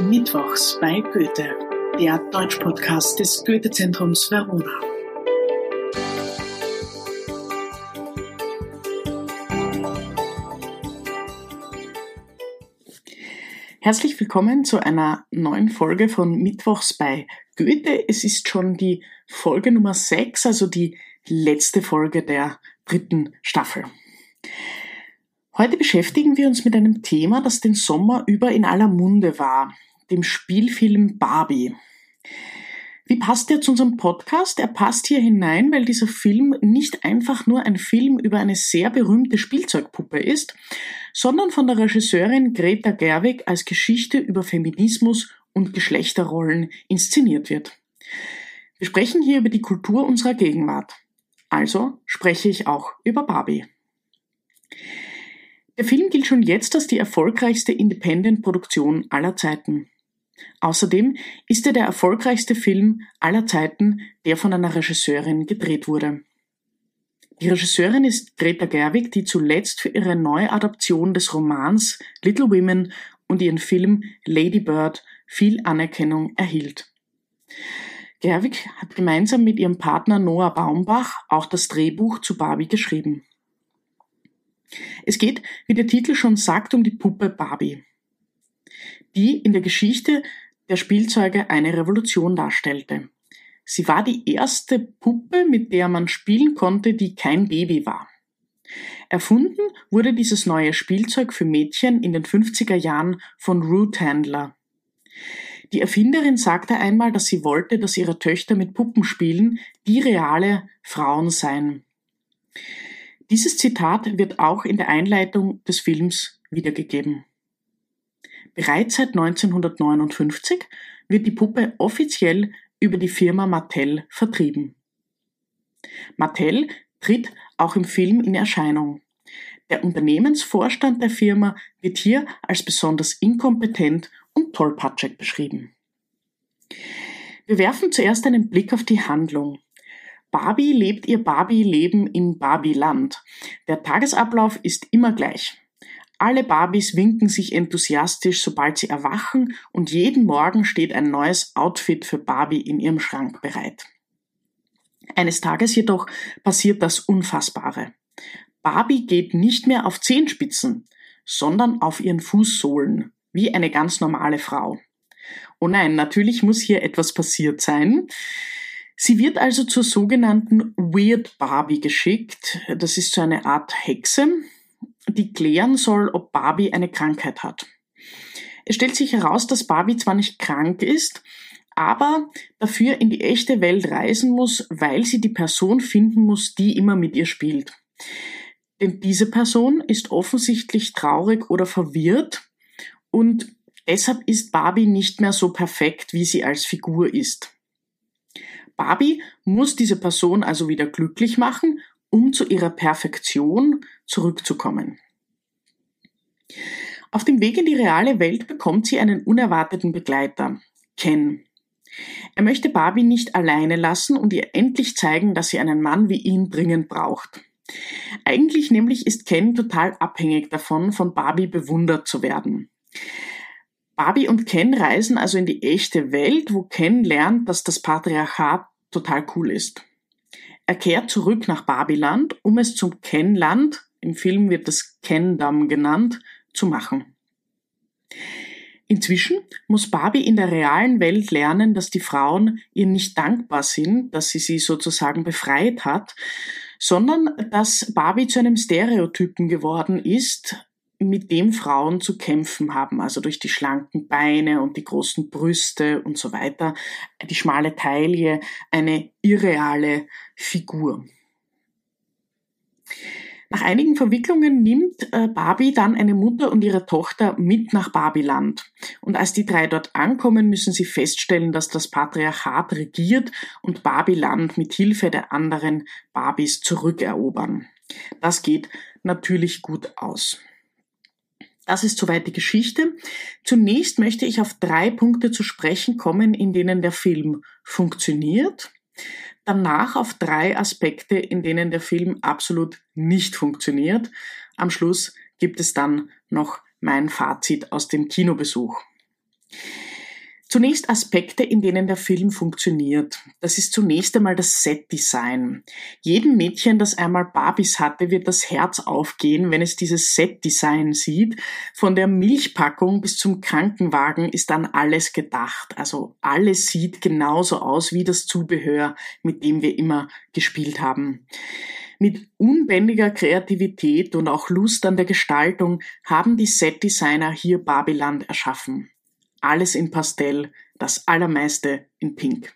Mittwochs bei Goethe, der Deutsch-Podcast des Goethe-Zentrums Verona. Herzlich willkommen zu einer neuen Folge von Mittwochs bei Goethe. Es ist schon die Folge Nummer 6, also die letzte Folge der dritten Staffel. Heute beschäftigen wir uns mit einem Thema, das den Sommer über in aller Munde war, dem Spielfilm Barbie. Wie passt der zu unserem Podcast? Er passt hier hinein, weil dieser Film nicht einfach nur ein Film über eine sehr berühmte Spielzeugpuppe ist, sondern von der Regisseurin Greta Gerwig als Geschichte über Feminismus und Geschlechterrollen inszeniert wird. Wir sprechen hier über die Kultur unserer Gegenwart. Also spreche ich auch über Barbie. Der Film gilt schon jetzt als die erfolgreichste Independent-Produktion aller Zeiten. Außerdem ist er der erfolgreichste Film aller Zeiten, der von einer Regisseurin gedreht wurde. Die Regisseurin ist Greta Gerwig, die zuletzt für ihre Neuadaption des Romans Little Women und ihren Film Lady Bird viel Anerkennung erhielt. Gerwig hat gemeinsam mit ihrem Partner Noah Baumbach auch das Drehbuch zu Barbie geschrieben. Es geht, wie der Titel schon sagt, um die Puppe Barbie, die in der Geschichte der Spielzeuge eine Revolution darstellte. Sie war die erste Puppe, mit der man spielen konnte, die kein Baby war. Erfunden wurde dieses neue Spielzeug für Mädchen in den 50er Jahren von Ruth Handler. Die Erfinderin sagte einmal, dass sie wollte, dass ihre Töchter mit Puppen spielen, die reale Frauen seien. Dieses Zitat wird auch in der Einleitung des Films wiedergegeben. Bereits seit 1959 wird die Puppe offiziell über die Firma Mattel vertrieben. Mattel tritt auch im Film in Erscheinung. Der Unternehmensvorstand der Firma wird hier als besonders inkompetent und tollpatschig beschrieben. Wir werfen zuerst einen Blick auf die Handlung. Barbie lebt ihr Barbie-Leben in Barbie-Land. Der Tagesablauf ist immer gleich. Alle Barbies winken sich enthusiastisch, sobald sie erwachen, und jeden Morgen steht ein neues Outfit für Barbie in ihrem Schrank bereit. Eines Tages jedoch passiert das Unfassbare. Barbie geht nicht mehr auf Zehenspitzen, sondern auf ihren Fußsohlen, wie eine ganz normale Frau. Oh nein, natürlich muss hier etwas passiert sein. Sie wird also zur sogenannten Weird Barbie geschickt. Das ist so eine Art Hexe, die klären soll, ob Barbie eine Krankheit hat. Es stellt sich heraus, dass Barbie zwar nicht krank ist, aber dafür in die echte Welt reisen muss, weil sie die Person finden muss, die immer mit ihr spielt. Denn diese Person ist offensichtlich traurig oder verwirrt und deshalb ist Barbie nicht mehr so perfekt, wie sie als Figur ist. Barbie muss diese Person also wieder glücklich machen, um zu ihrer Perfektion zurückzukommen. Auf dem Weg in die reale Welt bekommt sie einen unerwarteten Begleiter, Ken. Er möchte Barbie nicht alleine lassen und ihr endlich zeigen, dass sie einen Mann wie ihn dringend braucht. Eigentlich nämlich ist Ken total abhängig davon, von Barbie bewundert zu werden. Barbie und Ken reisen also in die echte Welt, wo Ken lernt, dass das Patriarchat total cool ist. Er kehrt zurück nach Babyland, um es zum Ken-Land, im Film wird das Ken-Damm genannt, zu machen. Inzwischen muss Barbie in der realen Welt lernen, dass die Frauen ihr nicht dankbar sind, dass sie sie sozusagen befreit hat, sondern dass Barbie zu einem Stereotypen geworden ist, mit dem Frauen zu kämpfen haben, also durch die schlanken Beine und die großen Brüste und so weiter, die schmale Taille, eine irreale Figur. Nach einigen Verwicklungen nimmt äh, Barbie dann eine Mutter und ihre Tochter mit nach Barbiland. Und als die drei dort ankommen, müssen sie feststellen, dass das Patriarchat regiert und Barbiland mit Hilfe der anderen Barbies zurückerobern. Das geht natürlich gut aus. Das ist soweit die Geschichte. Zunächst möchte ich auf drei Punkte zu sprechen kommen, in denen der Film funktioniert. Danach auf drei Aspekte, in denen der Film absolut nicht funktioniert. Am Schluss gibt es dann noch mein Fazit aus dem Kinobesuch. Zunächst Aspekte, in denen der Film funktioniert. Das ist zunächst einmal das Setdesign. Jedem Mädchen, das einmal Barbies hatte, wird das Herz aufgehen, wenn es dieses Setdesign sieht. Von der Milchpackung bis zum Krankenwagen ist dann alles gedacht. Also alles sieht genauso aus wie das Zubehör, mit dem wir immer gespielt haben. Mit unbändiger Kreativität und auch Lust an der Gestaltung haben die Setdesigner hier Babyland erschaffen alles in Pastell, das allermeiste in Pink.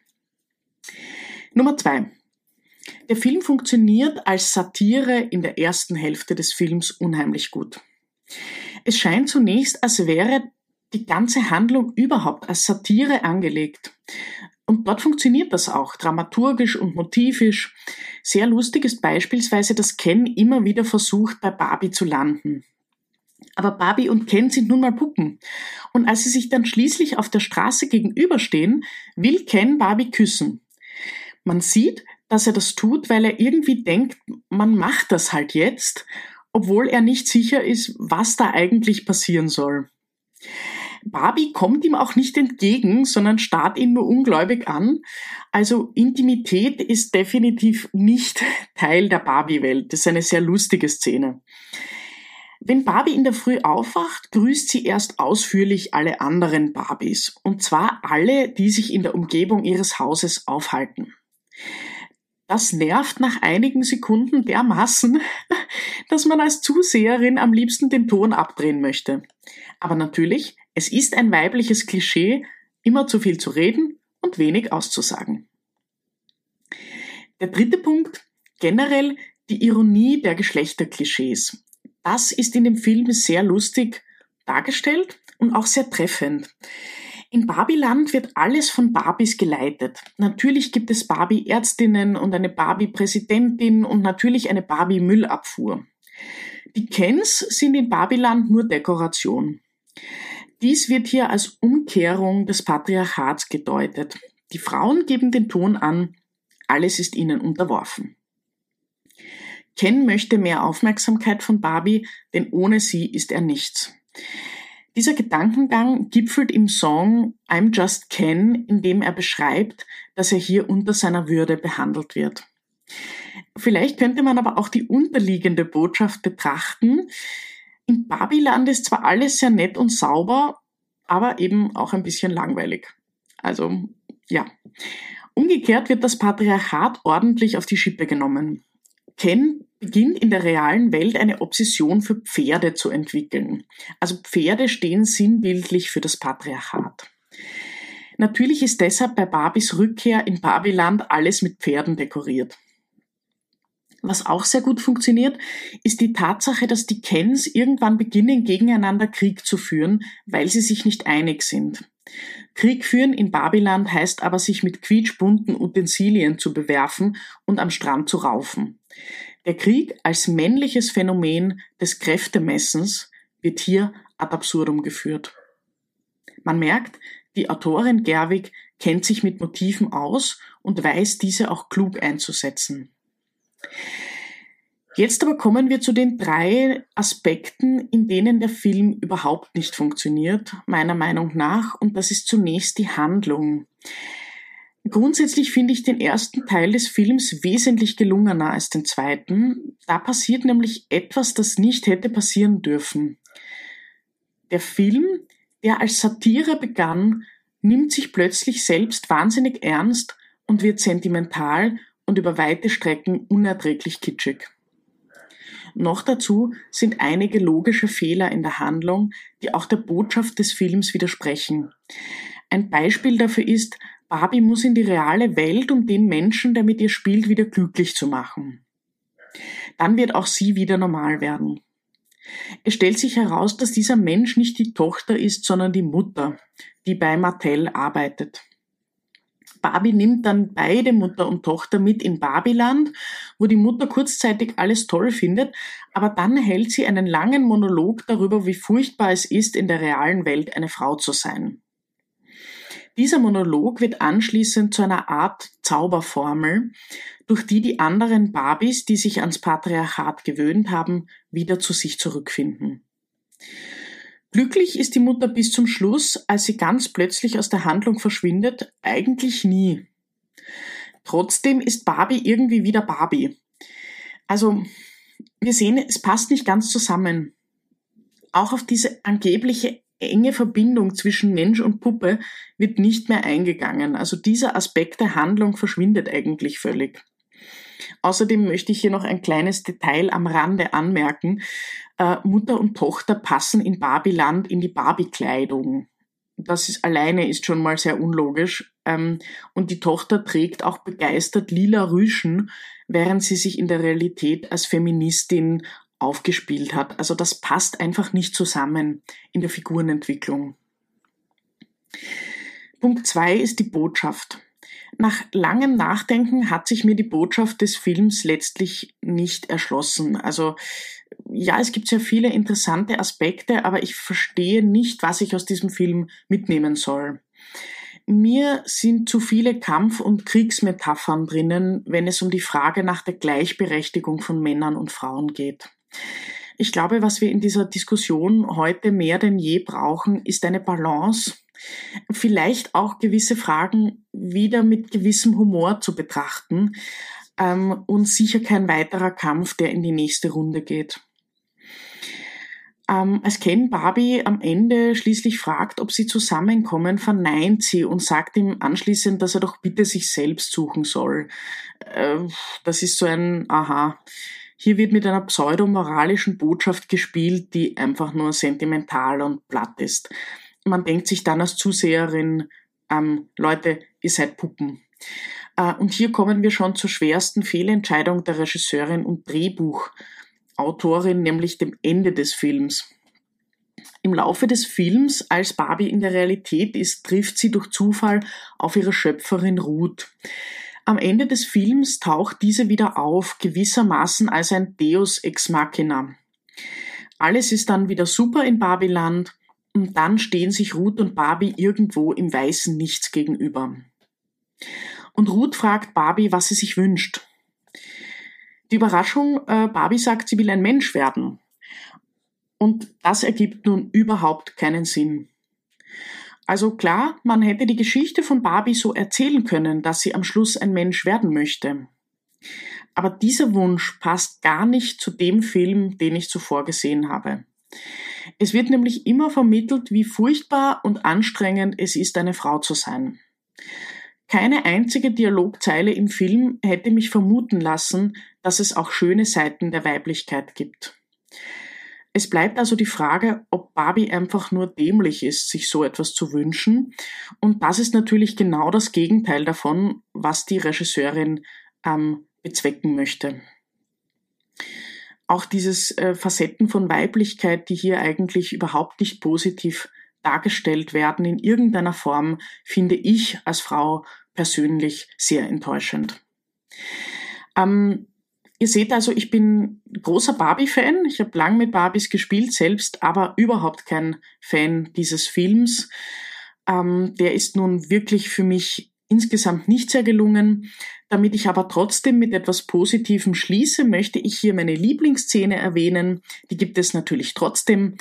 Nummer zwei. Der Film funktioniert als Satire in der ersten Hälfte des Films unheimlich gut. Es scheint zunächst, als wäre die ganze Handlung überhaupt als Satire angelegt. Und dort funktioniert das auch, dramaturgisch und motivisch. Sehr lustig ist beispielsweise, dass Ken immer wieder versucht, bei Barbie zu landen. Aber Barbie und Ken sind nun mal Puppen. Und als sie sich dann schließlich auf der Straße gegenüberstehen, will Ken Barbie küssen. Man sieht, dass er das tut, weil er irgendwie denkt, man macht das halt jetzt, obwohl er nicht sicher ist, was da eigentlich passieren soll. Barbie kommt ihm auch nicht entgegen, sondern starrt ihn nur ungläubig an. Also Intimität ist definitiv nicht Teil der Barbie-Welt. Das ist eine sehr lustige Szene. Wenn Barbie in der Früh aufwacht, grüßt sie erst ausführlich alle anderen Barbies. Und zwar alle, die sich in der Umgebung ihres Hauses aufhalten. Das nervt nach einigen Sekunden dermaßen, dass man als Zuseherin am liebsten den Ton abdrehen möchte. Aber natürlich, es ist ein weibliches Klischee, immer zu viel zu reden und wenig auszusagen. Der dritte Punkt, generell die Ironie der Geschlechterklischees. Das ist in dem Film sehr lustig dargestellt und auch sehr treffend. In Barbiland wird alles von Barbies geleitet. Natürlich gibt es Barbie-Ärztinnen und eine Barbie-Präsidentin und natürlich eine Barbie-Müllabfuhr. Die Kens sind in Barbiland nur Dekoration. Dies wird hier als Umkehrung des Patriarchats gedeutet. Die Frauen geben den Ton an, alles ist ihnen unterworfen. Ken möchte mehr Aufmerksamkeit von Barbie, denn ohne sie ist er nichts. Dieser Gedankengang gipfelt im Song I'm Just Ken, in dem er beschreibt, dass er hier unter seiner Würde behandelt wird. Vielleicht könnte man aber auch die unterliegende Botschaft betrachten. In Babyland ist zwar alles sehr nett und sauber, aber eben auch ein bisschen langweilig. Also, ja. Umgekehrt wird das Patriarchat ordentlich auf die Schippe genommen. Ken beginnt in der realen Welt eine Obsession für Pferde zu entwickeln. Also Pferde stehen sinnbildlich für das Patriarchat. Natürlich ist deshalb bei Barbies Rückkehr in Barbiland alles mit Pferden dekoriert. Was auch sehr gut funktioniert, ist die Tatsache, dass die Kens irgendwann beginnen, gegeneinander Krieg zu führen, weil sie sich nicht einig sind. Krieg führen in Babyland heißt aber, sich mit quietschbunten Utensilien zu bewerfen und am Strand zu raufen. Der Krieg als männliches Phänomen des Kräftemessens wird hier ad absurdum geführt. Man merkt, die Autorin Gerwig kennt sich mit Motiven aus und weiß diese auch klug einzusetzen. Jetzt aber kommen wir zu den drei Aspekten, in denen der Film überhaupt nicht funktioniert, meiner Meinung nach, und das ist zunächst die Handlung. Grundsätzlich finde ich den ersten Teil des Films wesentlich gelungener als den zweiten. Da passiert nämlich etwas, das nicht hätte passieren dürfen. Der Film, der als Satire begann, nimmt sich plötzlich selbst wahnsinnig ernst und wird sentimental und über weite Strecken unerträglich kitschig. Noch dazu sind einige logische Fehler in der Handlung, die auch der Botschaft des Films widersprechen. Ein Beispiel dafür ist, Barbie muss in die reale Welt, um den Menschen, der mit ihr spielt, wieder glücklich zu machen. Dann wird auch sie wieder normal werden. Es stellt sich heraus, dass dieser Mensch nicht die Tochter ist, sondern die Mutter, die bei Mattel arbeitet. Barbie nimmt dann beide Mutter und Tochter mit in Barbiland, wo die Mutter kurzzeitig alles toll findet, aber dann hält sie einen langen Monolog darüber, wie furchtbar es ist, in der realen Welt eine Frau zu sein. Dieser Monolog wird anschließend zu einer Art Zauberformel, durch die die anderen Barbies, die sich ans Patriarchat gewöhnt haben, wieder zu sich zurückfinden. Glücklich ist die Mutter bis zum Schluss, als sie ganz plötzlich aus der Handlung verschwindet, eigentlich nie. Trotzdem ist Barbie irgendwie wieder Barbie. Also, wir sehen, es passt nicht ganz zusammen. Auch auf diese angebliche enge Verbindung zwischen Mensch und Puppe wird nicht mehr eingegangen. Also dieser Aspekt der Handlung verschwindet eigentlich völlig. Außerdem möchte ich hier noch ein kleines Detail am Rande anmerken. Äh, Mutter und Tochter passen in Barbieland in die Barbie-Kleidung. Das ist, alleine ist schon mal sehr unlogisch. Ähm, und die Tochter trägt auch begeistert lila Rüschen, während sie sich in der Realität als Feministin aufgespielt hat. Also das passt einfach nicht zusammen in der Figurenentwicklung. Punkt zwei ist die Botschaft. Nach langem Nachdenken hat sich mir die Botschaft des Films letztlich nicht erschlossen. Also ja, es gibt sehr viele interessante Aspekte, aber ich verstehe nicht, was ich aus diesem Film mitnehmen soll. Mir sind zu viele Kampf- und Kriegsmetaphern drinnen, wenn es um die Frage nach der Gleichberechtigung von Männern und Frauen geht. Ich glaube, was wir in dieser Diskussion heute mehr denn je brauchen, ist eine Balance vielleicht auch gewisse Fragen wieder mit gewissem Humor zu betrachten ähm, und sicher kein weiterer Kampf, der in die nächste Runde geht. Ähm, als Ken Barbie am Ende schließlich fragt, ob sie zusammenkommen, verneint sie und sagt ihm anschließend, dass er doch bitte sich selbst suchen soll. Äh, das ist so ein Aha. Hier wird mit einer pseudomoralischen Botschaft gespielt, die einfach nur sentimental und platt ist man denkt sich dann als Zuseherin, ähm, Leute, ihr seid Puppen. Äh, und hier kommen wir schon zur schwersten Fehlentscheidung der Regisseurin und Drehbuchautorin, nämlich dem Ende des Films. Im Laufe des Films, als Barbie in der Realität ist, trifft sie durch Zufall auf ihre Schöpferin Ruth. Am Ende des Films taucht diese wieder auf, gewissermaßen als ein Deus ex machina. Alles ist dann wieder super in Babyland und dann stehen sich Ruth und Barbie irgendwo im weißen Nichts gegenüber. Und Ruth fragt Barbie, was sie sich wünscht. Die Überraschung, äh, Barbie sagt, sie will ein Mensch werden. Und das ergibt nun überhaupt keinen Sinn. Also klar, man hätte die Geschichte von Barbie so erzählen können, dass sie am Schluss ein Mensch werden möchte. Aber dieser Wunsch passt gar nicht zu dem Film, den ich zuvor gesehen habe. Es wird nämlich immer vermittelt, wie furchtbar und anstrengend es ist, eine Frau zu sein. Keine einzige Dialogzeile im Film hätte mich vermuten lassen, dass es auch schöne Seiten der Weiblichkeit gibt. Es bleibt also die Frage, ob Barbie einfach nur dämlich ist, sich so etwas zu wünschen. Und das ist natürlich genau das Gegenteil davon, was die Regisseurin ähm, bezwecken möchte auch dieses äh, Facetten von Weiblichkeit, die hier eigentlich überhaupt nicht positiv dargestellt werden in irgendeiner Form, finde ich als Frau persönlich sehr enttäuschend. Ähm, ihr seht also, ich bin großer Barbie-Fan. Ich habe lang mit Barbies gespielt selbst, aber überhaupt kein Fan dieses Films. Ähm, der ist nun wirklich für mich insgesamt nicht sehr gelungen. Damit ich aber trotzdem mit etwas Positivem schließe, möchte ich hier meine Lieblingsszene erwähnen. Die gibt es natürlich trotzdem.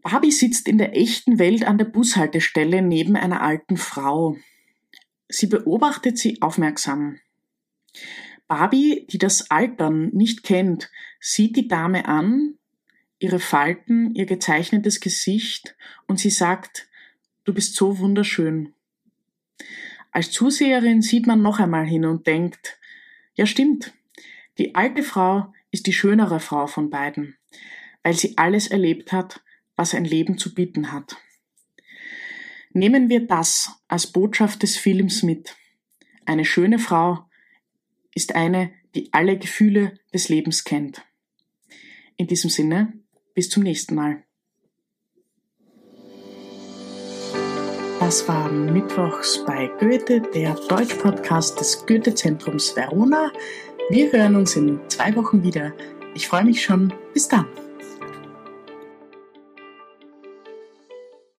Barbie sitzt in der echten Welt an der Bushaltestelle neben einer alten Frau. Sie beobachtet sie aufmerksam. Barbie, die das Altern nicht kennt, sieht die Dame an, ihre Falten, ihr gezeichnetes Gesicht und sie sagt, du bist so wunderschön. Als Zuseherin sieht man noch einmal hin und denkt, ja stimmt, die alte Frau ist die schönere Frau von beiden, weil sie alles erlebt hat, was ein Leben zu bieten hat. Nehmen wir das als Botschaft des Films mit. Eine schöne Frau ist eine, die alle Gefühle des Lebens kennt. In diesem Sinne, bis zum nächsten Mal. Das war Mittwochs bei Goethe, der Deutsch-Podcast des Goethe-Zentrums Verona. Wir hören uns in zwei Wochen wieder. Ich freue mich schon. Bis dann.